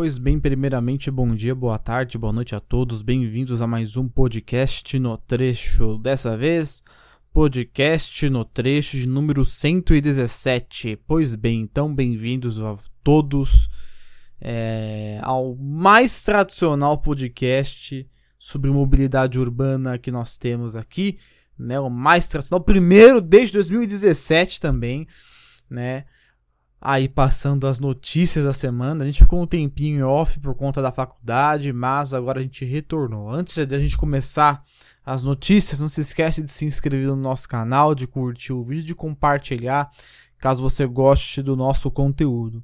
Pois bem, primeiramente, bom dia, boa tarde, boa noite a todos. Bem-vindos a mais um podcast no trecho. Dessa vez, podcast no trecho de número 117. Pois bem, então, bem-vindos a todos é, ao mais tradicional podcast sobre mobilidade urbana que nós temos aqui, né? O mais tradicional, primeiro desde 2017 também, né? Aí passando as notícias da semana. A gente ficou um tempinho off por conta da faculdade, mas agora a gente retornou. Antes de a gente começar as notícias, não se esquece de se inscrever no nosso canal, de curtir o vídeo, de compartilhar, caso você goste do nosso conteúdo.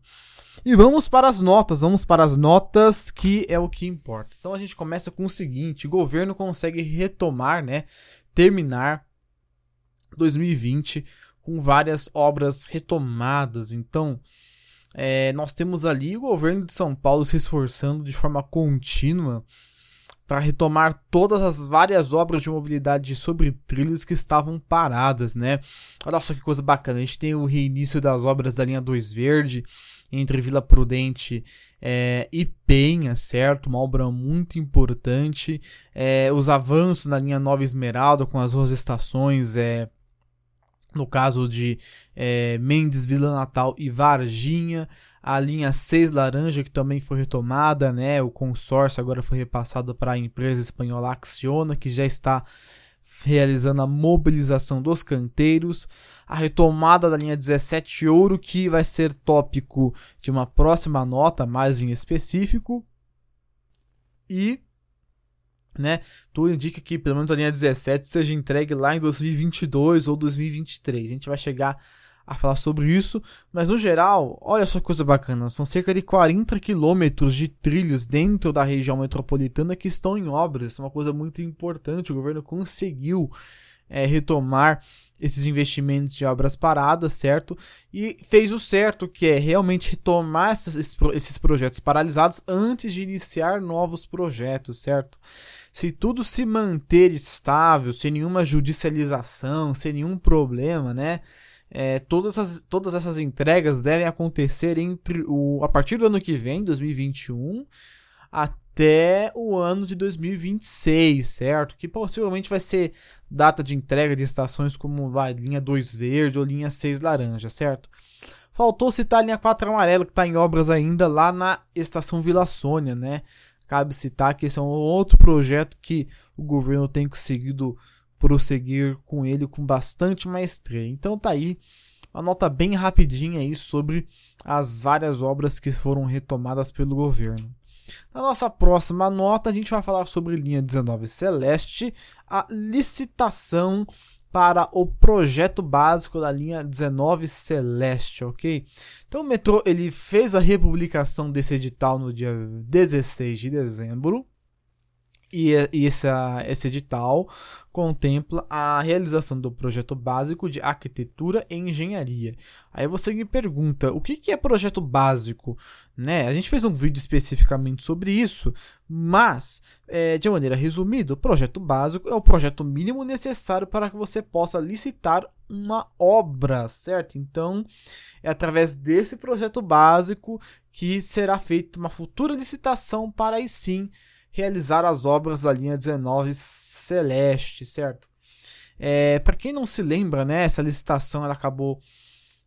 E vamos para as notas, vamos para as notas que é o que importa. Então a gente começa com o seguinte: o governo consegue retomar, né, terminar 2020 com várias obras retomadas. Então, é, nós temos ali o governo de São Paulo se esforçando de forma contínua para retomar todas as várias obras de mobilidade sobre trilhos que estavam paradas, né? Olha só que coisa bacana, a gente tem o reinício das obras da linha 2 Verde entre Vila Prudente é, e Penha, certo? Uma obra muito importante. É, os avanços na linha Nova Esmeralda com as duas estações, é, no caso de é, Mendes, Vila Natal e Varginha, a linha 6 Laranja, que também foi retomada, né? O consórcio agora foi repassado para a empresa espanhola Acciona, que já está realizando a mobilização dos canteiros, a retomada da linha 17 Ouro, que vai ser tópico de uma próxima nota, mais em específico, e né? Tudo indica que pelo menos a linha 17 seja entregue lá em 2022 ou 2023. A gente vai chegar a falar sobre isso, mas no geral, olha só que coisa bacana, são cerca de 40 quilômetros de trilhos dentro da região metropolitana que estão em obras. É uma coisa muito importante. O governo conseguiu é, retomar esses investimentos de obras paradas, certo? E fez o certo, que é realmente retomar esses, esses projetos paralisados antes de iniciar novos projetos, certo? Se tudo se manter estável, sem nenhuma judicialização, sem nenhum problema, né? É, todas, as, todas essas entregas devem acontecer entre o, a partir do ano que vem, 2021, até o ano de 2026, certo? Que possivelmente vai ser data de entrega de estações como vai, linha 2 verde ou linha 6 laranja, certo? Faltou citar a linha 4 amarela que está em obras ainda lá na estação Vila Sônia, né? Cabe citar que esse é um outro projeto que o governo tem conseguido prosseguir com ele com bastante maestria. Então tá aí uma nota bem rapidinha aí sobre as várias obras que foram retomadas pelo governo. Na nossa próxima nota, a gente vai falar sobre linha 19 Celeste, a licitação para o projeto básico da linha 19 Celeste, ok? Então o metrô ele fez a republicação desse edital no dia 16 de dezembro e, e essa, esse edital contempla a realização do projeto básico de arquitetura e engenharia. Aí você me pergunta, o que, que é projeto básico? Né? A gente fez um vídeo especificamente sobre isso, mas, é, de maneira resumida, o projeto básico é o projeto mínimo necessário para que você possa licitar uma obra, certo? Então, é através desse projeto básico que será feita uma futura licitação para aí sim realizar as obras da linha 19 Celeste, certo? É, para quem não se lembra, né, essa licitação ela acabou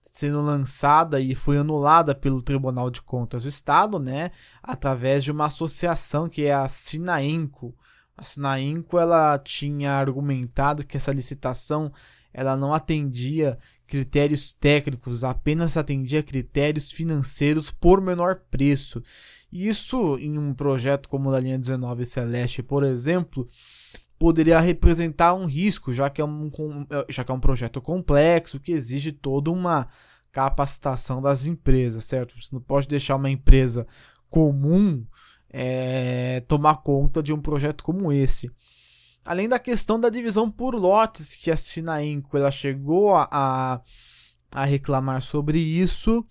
sendo lançada e foi anulada pelo Tribunal de Contas do Estado, né, através de uma associação que é a Sinaenco. A Sinaenco ela tinha argumentado que essa licitação ela não atendia critérios técnicos, apenas atendia critérios financeiros por menor preço. Isso em um projeto como o da linha 19 Celeste, por exemplo, poderia representar um risco, já que é um, já que é um projeto complexo que exige toda uma capacitação das empresas, certo? Você não pode deixar uma empresa comum é, tomar conta de um projeto como esse. Além da questão da divisão por lotes, que a Sinainco ela chegou a, a, reclamar sobre isso,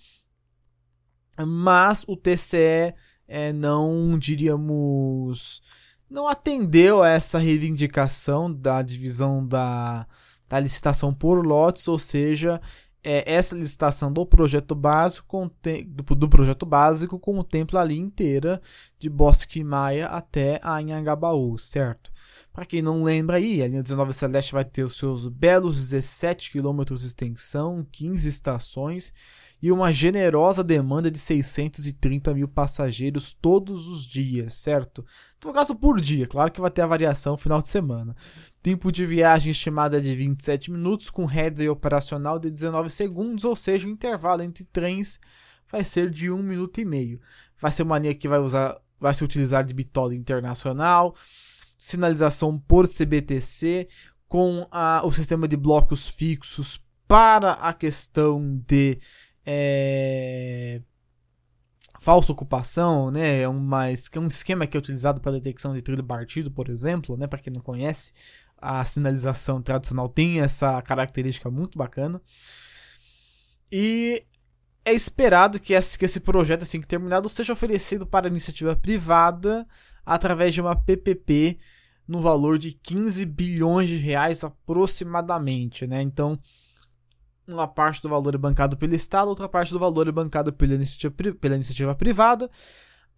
mas o TCE é, não, diríamos, não atendeu a essa reivindicação da divisão da, da licitação por lotes, ou seja, é, essa licitação do projeto básico do, do, projeto básico contempla a linha inteira de Bosque Maia até Anhangabaú, certo? Para quem não lembra aí, a linha 19 Celeste vai ter os seus belos 17 km de extensão, 15 estações e uma generosa demanda de 630 mil passageiros todos os dias, certo? No caso, por dia, claro que vai ter a variação no final de semana. Tempo de viagem estimado é de 27 minutos, com headway operacional de 19 segundos, ou seja, o intervalo entre trens vai ser de 1 minuto e meio. Vai ser uma linha que vai usar, vai se utilizar de bitola internacional, sinalização por CBTC, com a, o sistema de blocos fixos para a questão de é, falsa ocupação, né? É, uma, é um esquema que é utilizado para detecção de trilho partido, por exemplo, né? Para quem não conhece, a sinalização tradicional tem essa característica muito bacana. E é esperado que esse, que esse projeto, assim que terminado, seja oferecido para iniciativa privada através de uma PPP no valor de 15 bilhões de reais aproximadamente, né? Então, uma parte do valor é bancado pelo Estado, outra parte do valor é bancado pela iniciativa, pela iniciativa privada.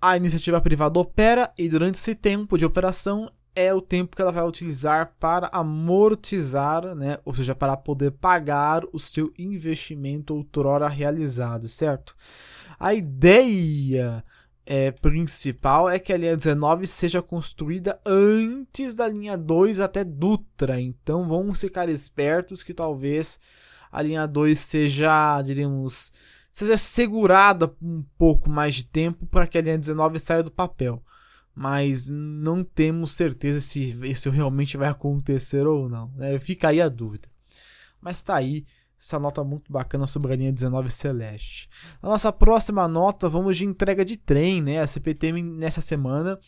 A iniciativa privada opera e durante esse tempo de operação é o tempo que ela vai utilizar para amortizar, né? ou seja, para poder pagar o seu investimento outrora realizado, certo? A ideia é, principal é que a linha 19 seja construída antes da linha 2 até Dutra, então vamos ficar espertos que talvez a linha 2 seja, diríamos, seja segurada um pouco mais de tempo para que a linha 19 saia do papel. Mas não temos certeza se isso realmente vai acontecer ou não. Né? Fica aí a dúvida. Mas está aí essa nota muito bacana sobre a linha 19 Celeste. Na nossa próxima nota, vamos de entrega de trem, né? A CPTM nessa semana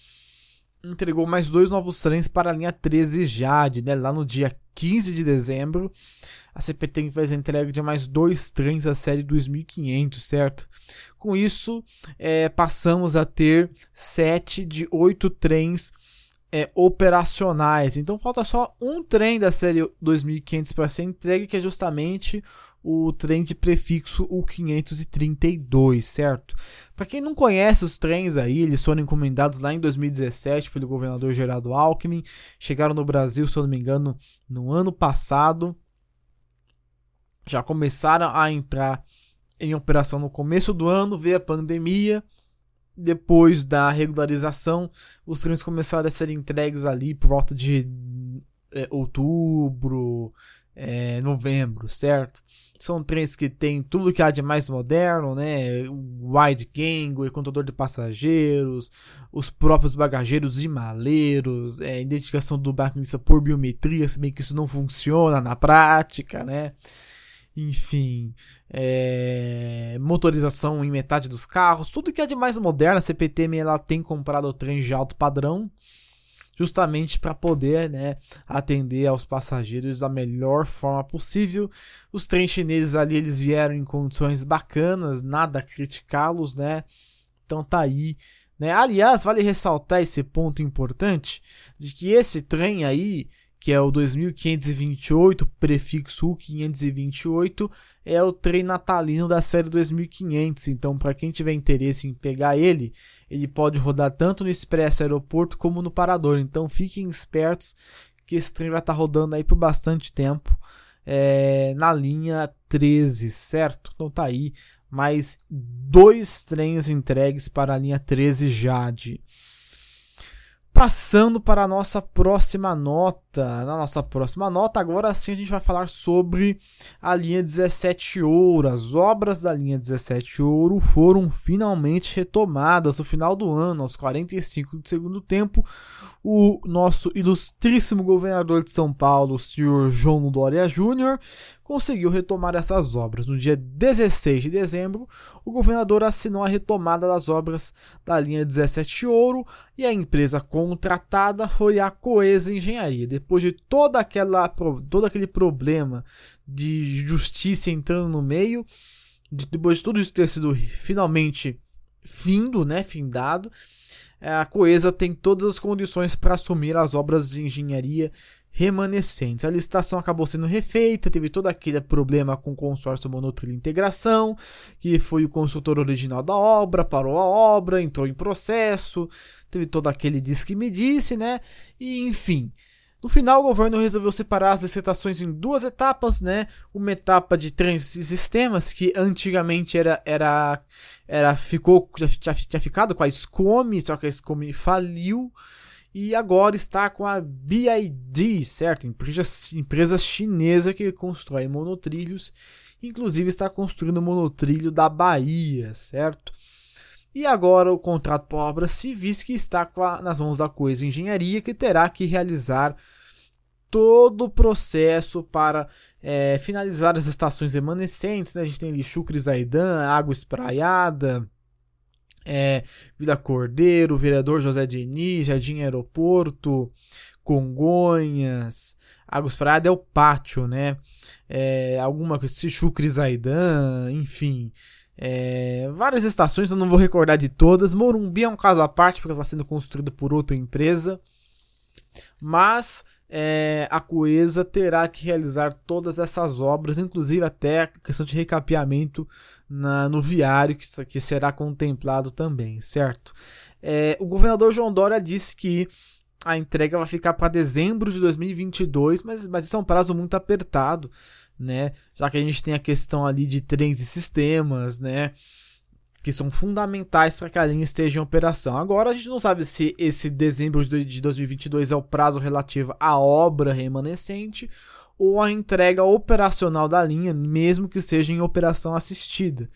entregou mais dois novos trens para a linha 13 Jade, né? Lá no dia 15 de dezembro, a CPT faz a entrega de mais dois trens da série 2500, certo? Com isso, é, passamos a ter sete de oito trens é, operacionais. Então falta só um trem da série 2500 para ser entregue, que é justamente o trem de prefixo U532, certo? Para quem não conhece os trens aí, eles foram encomendados lá em 2017 pelo governador Gerardo Alckmin, chegaram no Brasil, se eu não me engano, no ano passado. Já começaram a entrar em operação no começo do ano, veio a pandemia. Depois da regularização, os trens começaram a ser entregues ali por volta de é, outubro, é, novembro, certo? São trens que tem tudo que há de mais moderno, né? Wide gangway, contador de passageiros, os próprios bagageiros e maleiros, é, identificação do maquinista por biometria, se bem que isso não funciona na prática, né? Enfim, é, motorização em metade dos carros, tudo que é de mais moderno, a CPTM ela tem comprado o trem de alto padrão, justamente para poder né, atender aos passageiros da melhor forma possível. Os trens chineses ali eles vieram em condições bacanas, nada a criticá-los, né? Então tá aí. Né? Aliás, vale ressaltar esse ponto importante de que esse trem aí que é o 2528, prefixo U528, é o trem natalino da série 2500. Então, para quem tiver interesse em pegar ele, ele pode rodar tanto no Expresso Aeroporto como no Parador. Então, fiquem espertos que esse trem vai estar tá rodando aí por bastante tempo é, na linha 13, certo? Então, tá aí mais dois trens entregues para a linha 13 Jade. Passando para a nossa próxima nota. Na nossa próxima nota, agora sim a gente vai falar sobre a linha 17 Ouro. As obras da linha 17 Ouro foram finalmente retomadas no final do ano, aos 45 do segundo tempo. O nosso ilustríssimo governador de São Paulo, o senhor João Dória Júnior, conseguiu retomar essas obras. No dia 16 de dezembro, o governador assinou a retomada das obras da linha 17 Ouro e a empresa contratada foi a Coesa Engenharia. Depois de toda aquela, todo aquele problema de justiça entrando no meio, depois de tudo isso ter sido finalmente findo, né, findado, a Coesa tem todas as condições para assumir as obras de engenharia remanescentes. A licitação acabou sendo refeita, teve todo aquele problema com o consórcio Monotrilho Integração, que foi o consultor original da obra, parou a obra, entrou em processo, teve todo aquele diz que me disse, né? E enfim. No final, o governo resolveu separar as licitações em duas etapas, né? Uma etapa de três sistemas, que antigamente era, era, era ficou, já tinha ficado com a SCOME, só que a SCOME faliu e agora está com a BID, certo? Empresa, empresa chinesa que constrói monotrilhos, inclusive está construindo o monotrilho da Bahia, certo? E agora o contrato para obras civis que está a, nas mãos da Coisa Engenharia, que terá que realizar todo o processo para é, finalizar as estações remanescentes. Né? A gente tem ali Chucre Zaidan, Água Espraiada, é, Vila Cordeiro, Vereador José Diniz, Jardim Aeroporto, Congonhas, Águas Praiada é o pátio, né? É, alguma coisa, Zaidan, enfim. É, várias estações, eu não vou recordar de todas. Morumbi é um caso à parte, porque está sendo construído por outra empresa. Mas é, a Coesa terá que realizar todas essas obras, inclusive até a questão de recapeamento na, no viário, que, que será contemplado também, certo? É, o governador João Dória disse que a entrega vai ficar para dezembro de 2022, mas, mas isso é um prazo muito apertado, né? Já que a gente tem a questão ali de trens e sistemas, né? Que são fundamentais para que a linha esteja em operação. Agora a gente não sabe se esse dezembro de 2022 é o prazo relativo à obra remanescente ou à entrega operacional da linha, mesmo que seja em operação assistida.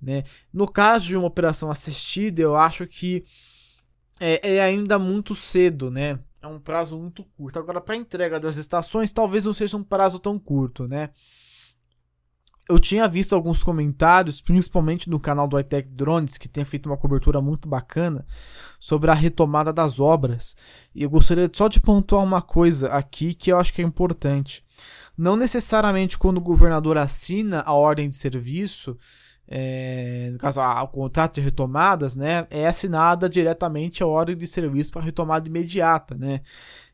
Né? No caso de uma operação assistida, eu acho que é, é ainda muito cedo, né? É um prazo muito curto. Agora, para entrega das estações, talvez não seja um prazo tão curto, né? Eu tinha visto alguns comentários, principalmente no canal do iTech Drones, que tem feito uma cobertura muito bacana sobre a retomada das obras. E eu gostaria só de pontuar uma coisa aqui que eu acho que é importante. Não necessariamente quando o governador assina a ordem de serviço, é, no caso, a, o contrato de retomadas, né, é assinada diretamente a ordem de serviço para retomada imediata, né.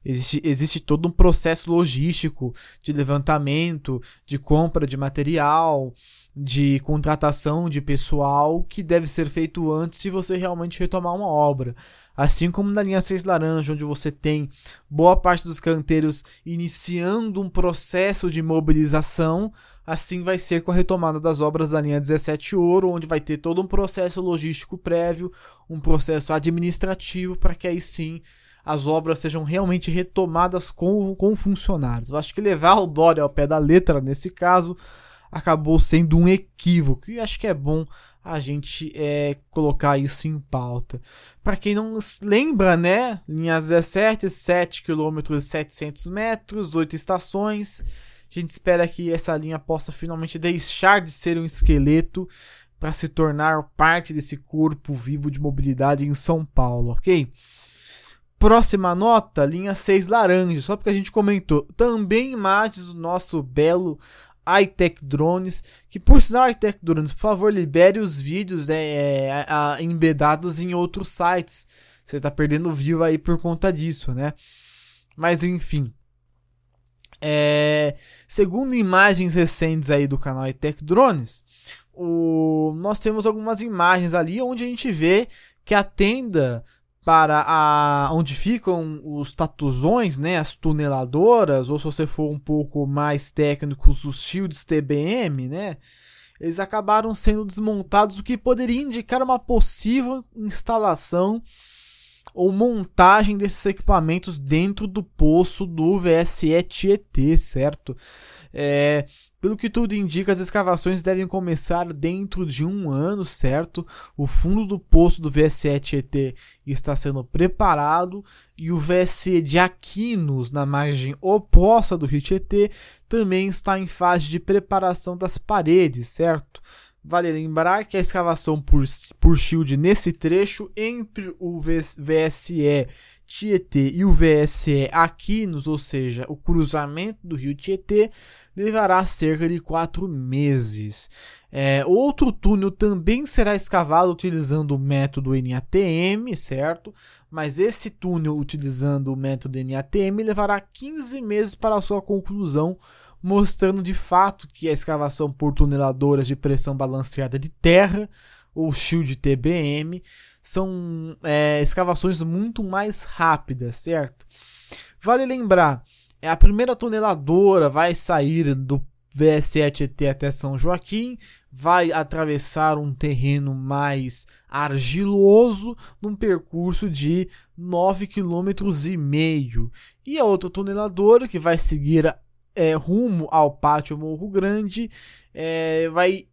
Existe, existe todo um processo logístico de levantamento, de compra de material, de contratação de pessoal que deve ser feito antes de você realmente retomar uma obra. Assim como na linha 6 laranja, onde você tem boa parte dos canteiros iniciando um processo de mobilização, assim vai ser com a retomada das obras da linha 17 ouro, onde vai ter todo um processo logístico prévio, um processo administrativo para que aí sim as obras sejam realmente retomadas com, com funcionários. Eu acho que levar o Dória ao pé da letra nesse caso acabou sendo um equívoco e acho que é bom a gente é, colocar isso em pauta. Para quem não lembra, né? Linha 17, 7 km 700 metros, 8 estações. A gente espera que essa linha possa finalmente deixar de ser um esqueleto para se tornar parte desse corpo vivo de mobilidade em São Paulo, ok? Próxima nota, linha 6 laranja, só porque a gente comentou. Também imagens do nosso belo iTech Drones, que por sinal iTech Drones, por favor, libere os vídeos é, é, embedados em outros sites. Você está perdendo view aí por conta disso, né? Mas enfim. É, segundo imagens recentes aí do canal iTech Drones, o, nós temos algumas imagens ali onde a gente vê que a tenda para a onde ficam os tatuzões, né, as tuneladoras, ou se você for um pouco mais técnico, os shields TBM, né, eles acabaram sendo desmontados, o que poderia indicar uma possível instalação ou montagem desses equipamentos dentro do poço do VSE Tietê, certo? É, pelo que tudo indica, as escavações devem começar dentro de um ano, certo? O fundo do poço do VSE Tietê está sendo preparado e o VSE de Aquinos, na margem oposta do rio Tietê, também está em fase de preparação das paredes, certo? Vale lembrar que a escavação por, por shield nesse trecho entre o VSE Tietê e o VSE Aquinos, ou seja, o cruzamento do rio Tietê, levará cerca de quatro meses. É, outro túnel também será escavado utilizando o método NATM, certo? Mas esse túnel utilizando o método NATM levará 15 meses para sua conclusão, mostrando de fato que a escavação por tuneladoras de pressão balanceada de terra, ou shield TBM, são é, escavações muito mais rápidas, certo? Vale lembrar, a primeira tuneladora vai sair do VS7ET até São Joaquim, vai atravessar um terreno mais argiloso num percurso de 9 km e. E a outra tuneladora que vai seguir é, rumo ao Pátio Morro Grande é, vai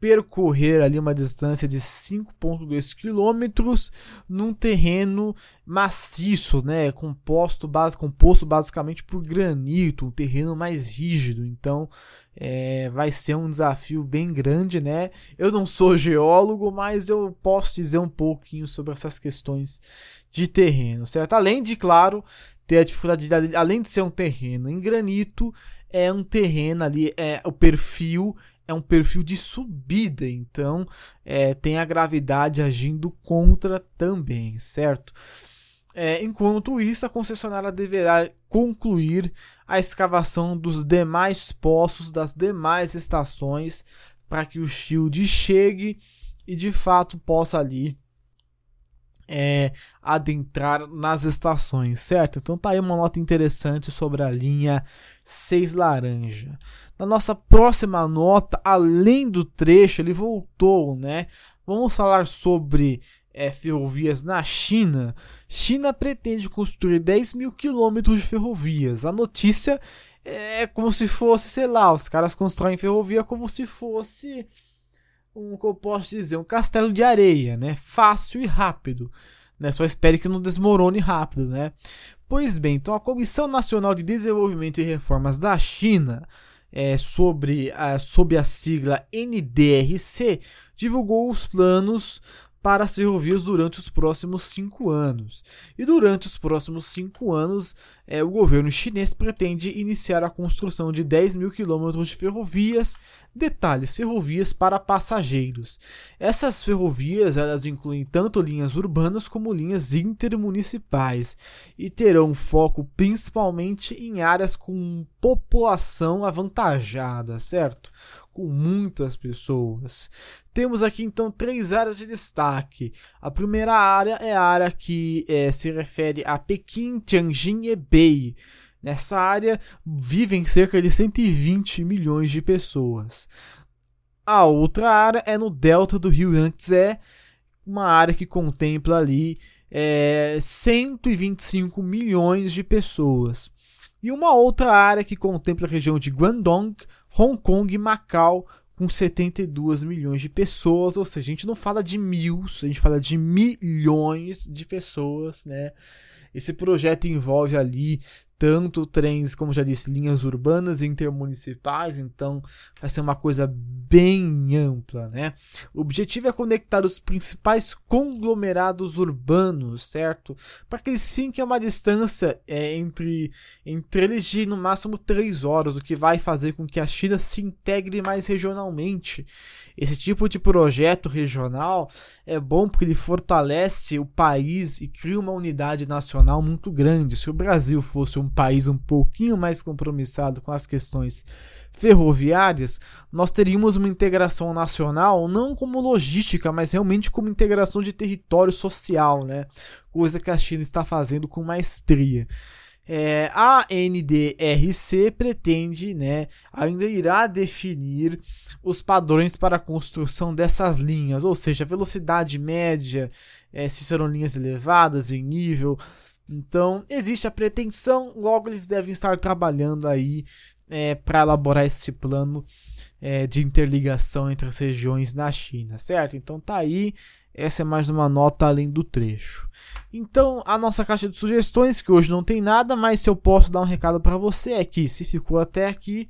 percorrer ali uma distância de 5,2 quilômetros num terreno maciço, né, composto, base, composto basicamente por granito, um terreno mais rígido. Então, é, vai ser um desafio bem grande, né? Eu não sou geólogo, mas eu posso dizer um pouquinho sobre essas questões de terreno, certo? Além de, claro, ter a dificuldade, de, além de ser um terreno em granito, é um terreno ali, é o perfil é um perfil de subida, então é, tem a gravidade agindo contra também, certo? É, enquanto isso, a concessionária deverá concluir a escavação dos demais poços das demais estações para que o shield chegue e de fato possa ali é, adentrar nas estações, certo? Então tá aí uma nota interessante sobre a linha 6 laranja. Na nossa próxima nota, além do trecho, ele voltou, né? Vamos falar sobre é, ferrovias na China. China pretende construir 10 mil quilômetros de ferrovias. A notícia é como se fosse, sei lá, os caras constroem ferrovia como se fosse um que eu posso dizer, um castelo de areia, né? Fácil e rápido. Né? Só espere que não desmorone rápido, né? Pois bem, então a Comissão Nacional de Desenvolvimento e Reformas da China, é, sobre a, sob a sigla NDRC, divulgou os planos para as ferrovias durante os próximos cinco anos. E durante os próximos cinco anos, é, o governo chinês pretende iniciar a construção de 10 mil quilômetros de ferrovias, detalhes, ferrovias para passageiros. Essas ferrovias elas incluem tanto linhas urbanas como linhas intermunicipais e terão foco principalmente em áreas com população avantajada, certo? Com muitas pessoas. Temos aqui então três áreas de destaque. A primeira área é a área que é, se refere a Pequim, Tianjin e Hebei. Nessa área vivem cerca de 120 milhões de pessoas. A outra área é no delta do rio Yangtze, uma área que contempla ali é, 125 milhões de pessoas. E uma outra área que contempla a região de Guangdong, Hong Kong e Macau com 72 milhões de pessoas, ou seja, a gente não fala de mil, a gente fala de milhões de pessoas, né? Esse projeto envolve ali tanto trens, como já disse, linhas urbanas e intermunicipais, então vai ser uma coisa bem ampla, né? O objetivo é conectar os principais conglomerados urbanos, certo? Para que eles fiquem a uma distância é, entre, entre eles de no máximo 3 horas, o que vai fazer com que a China se integre mais regionalmente. Esse tipo de projeto regional é bom porque ele fortalece o país e cria uma unidade nacional muito grande. Se o Brasil fosse um país um pouquinho mais compromissado com as questões ferroviárias, nós teríamos uma integração nacional não como logística, mas realmente como integração de território social, né? Coisa que a China está fazendo com maestria. É, a NDRC pretende, né, ainda irá definir os padrões para a construção dessas linhas, ou seja, velocidade média, é, se serão linhas elevadas em nível, então, existe a pretensão, logo eles devem estar trabalhando aí é, para elaborar esse plano é, de interligação entre as regiões na China, certo? Então tá aí, essa é mais uma nota além do trecho. Então, a nossa caixa de sugestões, que hoje não tem nada, mas se eu posso dar um recado para você é que se ficou até aqui,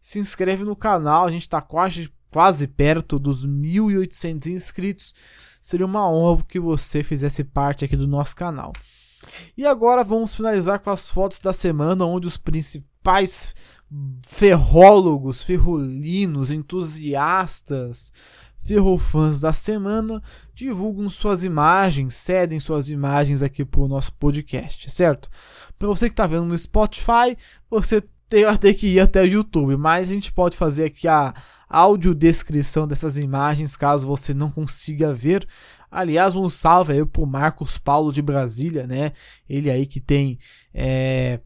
se inscreve no canal, a gente está quase, quase perto dos 1.800 inscritos. Seria uma honra que você fizesse parte aqui do nosso canal. E agora vamos finalizar com as fotos da semana, onde os principais ferrólogos, ferrolinos, entusiastas, ferrofãs da semana divulgam suas imagens, cedem suas imagens aqui para o nosso podcast, certo? Para você que está vendo no Spotify, você vai ter que ir até o YouTube, mas a gente pode fazer aqui a audiodescrição dessas imagens caso você não consiga ver. Aliás, um salve aí pro Marcos Paulo de Brasília, né? Ele aí que tem é,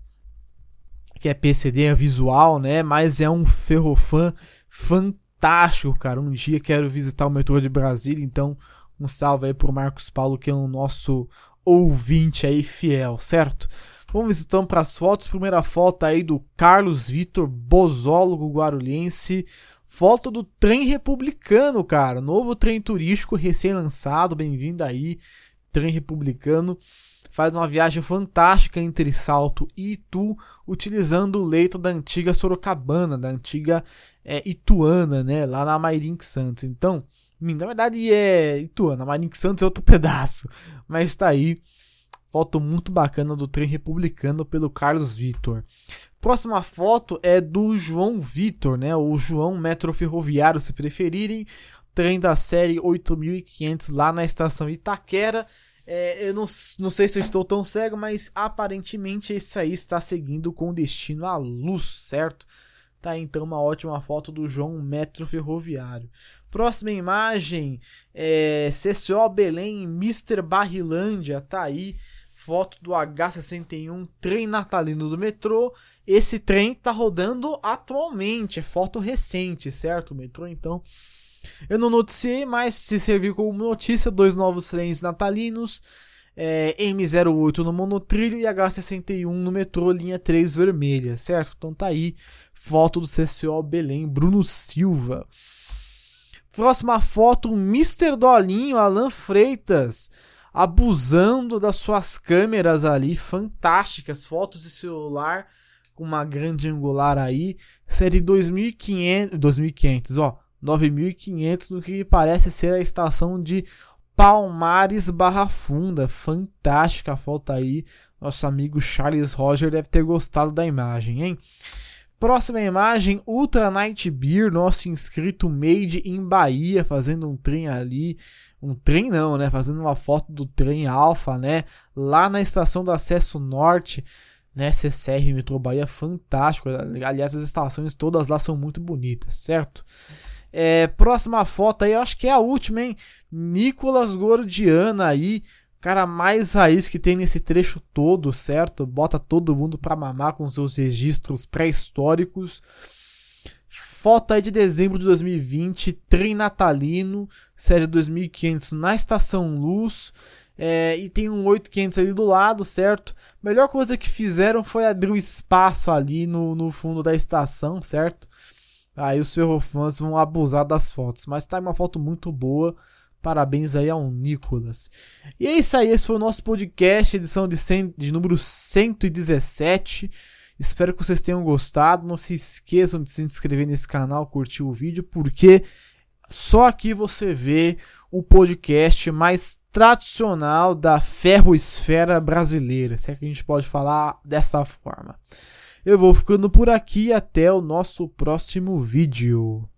que é PCD é visual, né? Mas é um ferrofã fantástico, cara. Um dia quero visitar o metrô de Brasília, então um salve aí pro Marcos Paulo, que é o nosso ouvinte aí fiel, certo? Vamos então para as fotos. Primeira foto aí do Carlos Vitor, bozólogo guarulhense. Foto do trem republicano, cara. Novo trem turístico recém-lançado. Bem-vindo aí, trem republicano faz uma viagem fantástica entre Salto e Itu, utilizando o leito da antiga Sorocabana, da antiga é, Ituana, né, lá na Mairink Santos. Então, na verdade é Ituana, Mairink Santos é outro pedaço, mas está aí. Foto muito bacana do trem republicano pelo Carlos Vitor. Próxima foto é do João Vitor, né? O João Metro Ferroviário, se preferirem. Trem da série 8500 lá na estação Itaquera. É, eu não, não sei se eu estou tão cego, mas aparentemente esse aí está seguindo com destino à luz, certo? Tá então uma ótima foto do João Metro Ferroviário. Próxima imagem é CCO Belém, Mr. Barrilândia, tá aí. Foto do H61, trem natalino do metrô. Esse trem tá rodando atualmente, é foto recente, certo? O metrô então eu não noticiei, mas se serviu como notícia, dois novos trens natalinos, é, M08 no monotrilho e H61 no metrô, linha 3 vermelha, certo? Então tá aí, foto do CCO Belém, Bruno Silva. Próxima foto, Mr. Dolinho, Alan Freitas, abusando das suas câmeras ali, fantásticas, fotos de celular com uma grande angular aí, série 2500, 2500, ó, 9.500 no que parece ser a estação de Palmares Barra Funda. Fantástica a foto aí. Nosso amigo Charles Roger deve ter gostado da imagem, hein? Próxima imagem, Ultra Night Beer, nosso inscrito Made in Bahia, fazendo um trem ali. Um trem não, né? Fazendo uma foto do trem Alfa, né? Lá na estação do Acesso Norte, né? CCR Metro Bahia, fantástico. Aliás, as estações todas lá são muito bonitas, certo? É, próxima foto aí, eu acho que é a última, hein? Nicolas Gordiana aí, cara mais raiz que tem nesse trecho todo, certo? Bota todo mundo pra mamar com seus registros pré-históricos. Foto aí de dezembro de 2020, trem natalino, série 2500 na Estação Luz. É, e tem um 8500 ali do lado, certo? Melhor coisa que fizeram foi abrir um espaço ali no, no fundo da estação, certo? Aí os ferrofãs vão abusar das fotos. Mas tá uma foto muito boa. Parabéns aí ao Nicolas. E é isso aí, esse foi o nosso podcast, edição de, 100, de número 117. Espero que vocês tenham gostado. Não se esqueçam de se inscrever nesse canal, curtir o vídeo, porque só aqui você vê o podcast mais tradicional da ferroesfera brasileira, se é que a gente pode falar dessa forma. Eu vou ficando por aqui até o nosso próximo vídeo.